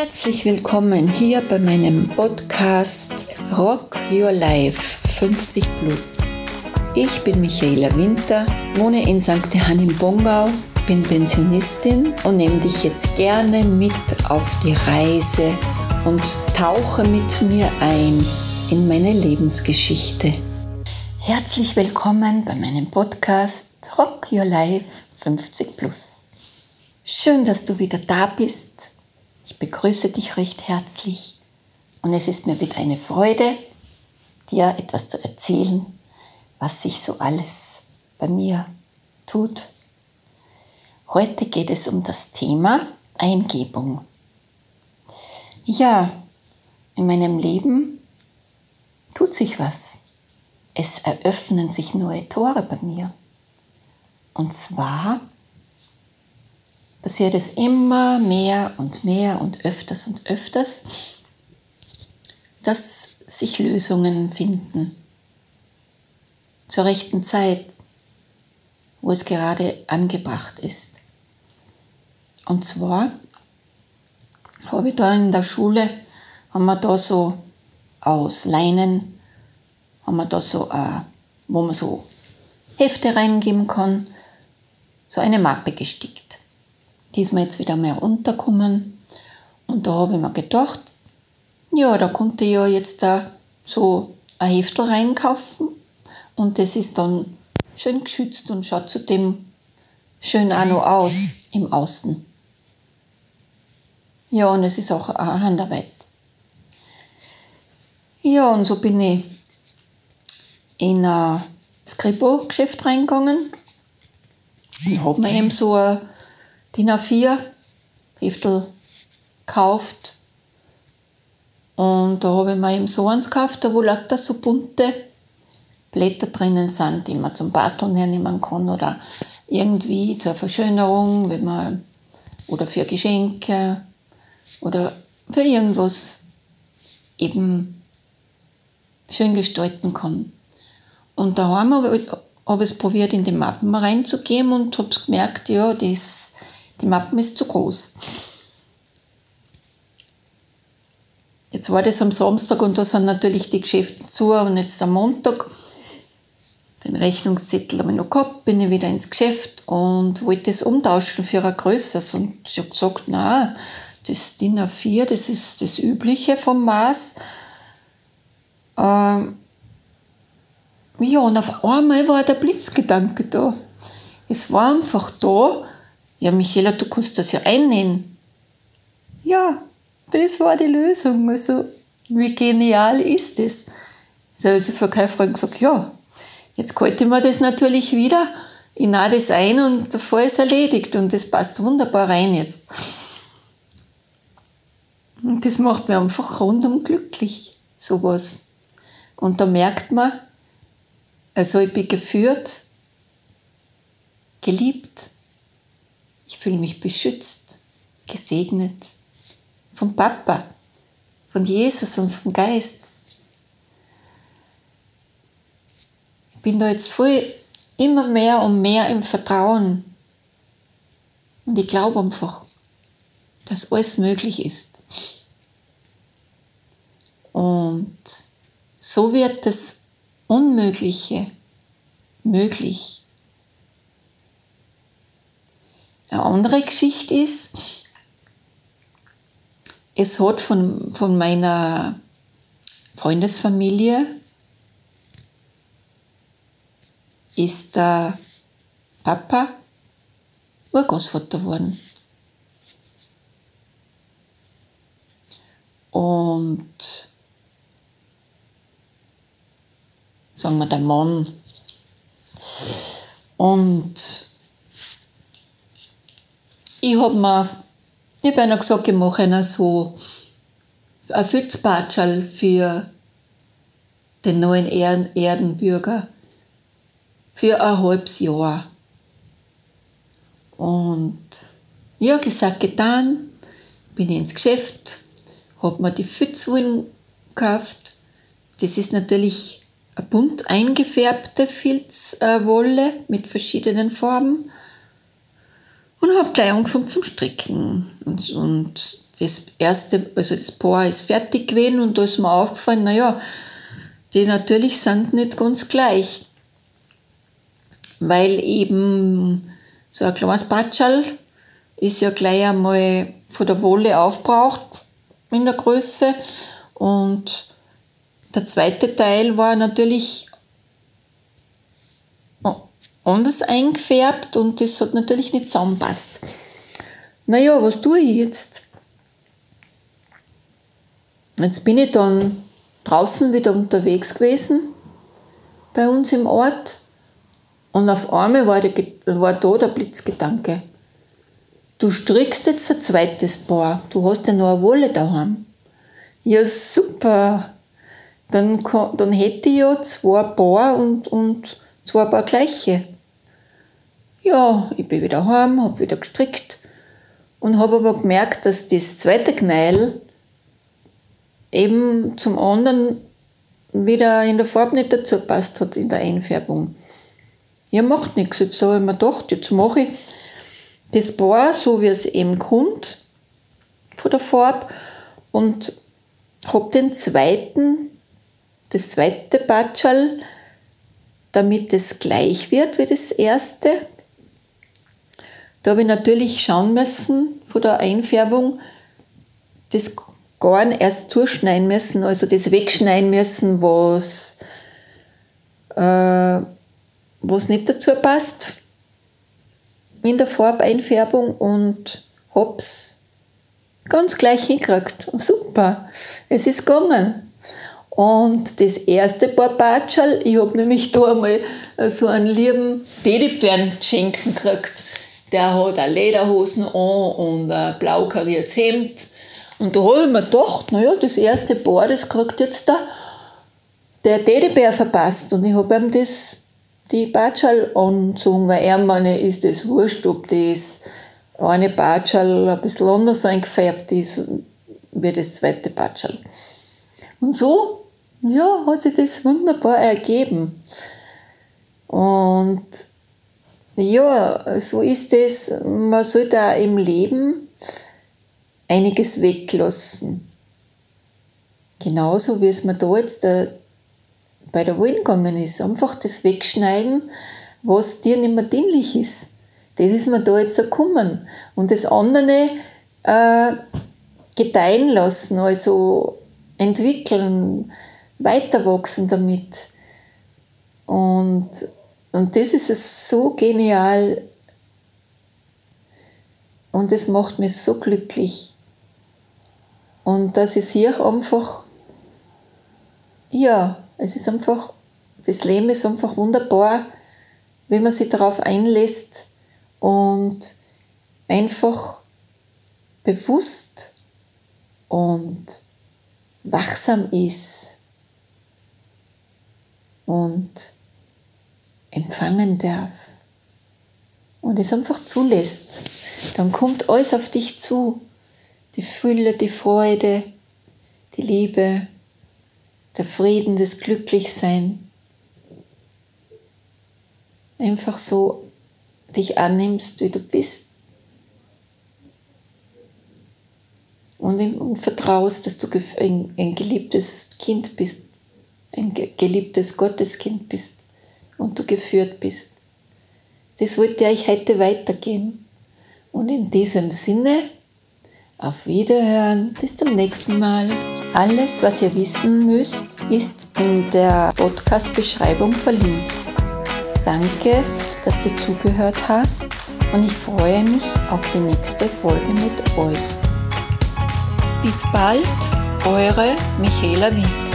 Herzlich willkommen hier bei meinem Podcast Rock Your Life 50 Plus. Ich bin Michaela Winter, wohne in St. Johann im Bongau, bin Pensionistin und nehme dich jetzt gerne mit auf die Reise und tauche mit mir ein in meine Lebensgeschichte. Herzlich willkommen bei meinem Podcast Rock Your Life 50 Plus. Schön, dass du wieder da bist ich begrüße dich recht herzlich und es ist mir wieder eine Freude, dir etwas zu erzählen, was sich so alles bei mir tut. Heute geht es um das Thema Eingebung. Ja, in meinem Leben tut sich was. Es eröffnen sich neue Tore bei mir. Und zwar passiert es immer mehr und mehr und öfters und öfters, dass sich Lösungen finden. Zur rechten Zeit, wo es gerade angebracht ist. Und zwar habe ich da in der Schule, haben wir da so aus Leinen, haben wir da so, äh, wo man so Hefte reingeben kann, so eine Mappe gestickt diesmal jetzt wieder mehr runterkommen. Und da habe ich mir gedacht, ja, da konnte ich ja jetzt da so ein Heftel reinkaufen und das ist dann schön geschützt und schaut zudem schön auch noch aus im Außen. Ja, und es ist auch eine Handarbeit. Ja, und so bin ich in ein Skripo-Geschäft reingegangen und habe mir eben so ein DIN A4 Heftel gekauft. Und da habe ich mir eben so eins gekauft, wo lauter so bunte Blätter drinnen sind, die man zum Basteln hernehmen kann oder irgendwie zur Verschönerung, wenn man, oder für Geschenke oder für irgendwas eben schön gestalten kann. Und daheim habe ich, es probiert, in die Mappen reinzugeben und habe gemerkt, ja, das die Mappen ist zu groß. Jetzt war das am Samstag und da sind natürlich die Geschäfte zu und jetzt am Montag. Den Rechnungszettel habe ich noch gehabt, bin ich wieder ins Geschäft und wollte es umtauschen für ein größeres. Und ich habe gesagt, na, das DIN A4, das ist das Übliche vom Maß. Ähm ja, und auf einmal war der Blitzgedanke da. Es war einfach da, ja, Michaela, du kannst das ja einnähen. Ja, das war die Lösung. Also, wie genial ist das? So hat die Verkäuferin gesagt, ja, jetzt halte ich mir das natürlich wieder, ich nahe das ein und der Fall ist erledigt und das passt wunderbar rein jetzt. Und das macht mir einfach rundum glücklich, sowas. Und da merkt man, also ich bin geführt, geliebt ich fühle mich beschützt, gesegnet vom Papa, von Jesus und vom Geist. Ich bin da jetzt voll immer mehr und mehr im Vertrauen. Und ich glaube einfach, dass alles möglich ist. Und so wird das Unmögliche möglich. Eine andere Geschichte ist, es hat von, von meiner Freundesfamilie ist der Papa Urgroßvater geworden. Und sagen wir der Mann. Und ich habe mir, ich habe einer gesagt, ich mache einer so ein Fützpatschal für den neuen Erdenbürger für ein halbes Jahr. Und ja, gesagt, getan, bin ich ins Geschäft, habe mir die Pfützwollen gekauft. Das ist natürlich eine bunt eingefärbte Filzwolle mit verschiedenen Farben und habe gleich angefangen zum Stricken. Und, und das erste, also das Paar ist fertig gewesen und da ist mir aufgefallen, naja, die natürlich sind nicht ganz gleich. Weil eben so ein kleines Batschal ist ja gleich einmal von der Wolle aufbraucht in der Größe und der zweite Teil war natürlich anders eingefärbt und das hat natürlich nicht zusammenpasst. Naja, was tue ich jetzt? Jetzt bin ich dann draußen wieder unterwegs gewesen bei uns im Ort und auf einmal war, der, war da der Blitzgedanke. Du strickst jetzt ein zweites Paar, du hast ja noch eine Wolle daheim. Ja, super. Dann, dann hätte ich ja zwei Paar und, und zwei Paar gleiche. Ja, ich bin wieder heim, habe wieder gestrickt und habe aber gemerkt, dass das zweite Kneil eben zum anderen wieder in der Farbe nicht dazu passt hat, in der Einfärbung. Ja, macht nichts. Jetzt habe ich mir gedacht, jetzt mache ich das Paar so, wie es eben kommt, von der Farbe und habe den zweiten, das zweite Batschal, damit es gleich wird wie das erste. Da habe ich natürlich schauen müssen von der Einfärbung, das Garn erst zuschneiden müssen, also das wegschneiden müssen, was, äh, was nicht dazu passt in der Farbeinfärbung und hab's ganz gleich hingekriegt. Super, es ist gegangen. Und das erste Paar Batschal, ich habe nämlich da einmal so einen lieben Teddybären schenken gekriegt. Der hat auch Lederhosen an und ein blau kariertes Hemd und da habe ich mir gedacht, naja, das erste Paar, das kriegt jetzt der, der Teddybär verpasst. Und ich habe ihm das, die Batschal angezogen, weil er meine, ist das wurscht, ob das eine Batschal ein bisschen anders eingefärbt ist, wie das zweite Batschal. Und so, ja, hat sich das wunderbar ergeben. Und ja, so ist es. Man sollte auch im Leben einiges weglassen. Genauso wie es mir da jetzt der, bei der Wahl gegangen ist. Einfach das wegschneiden, was dir nicht mehr dienlich ist. Das ist mir da jetzt gekommen. Und das andere äh, gedeihen lassen, also entwickeln, weiterwachsen damit. Und, und das ist so genial. Und es macht mich so glücklich. Und dass ich sehe einfach, ja, es ist einfach, das Leben ist einfach wunderbar, wenn man sich darauf einlässt und einfach bewusst und wachsam ist und empfangen darf und es einfach zulässt, dann kommt alles auf dich zu die Fülle, die Freude, die Liebe, der Frieden, das Glücklichsein. Einfach so dich annimmst, wie du bist. Und, und vertraust, dass du ein, ein geliebtes Kind bist, ein geliebtes Gotteskind bist und du geführt bist. Das wollte ich heute weitergeben. Und in diesem Sinne, auf Wiederhören, bis zum nächsten Mal. Alles, was ihr wissen müsst, ist in der Podcast-Beschreibung verlinkt. Danke, dass du zugehört hast und ich freue mich auf die nächste Folge mit euch. Bis bald, eure Michaela Winter.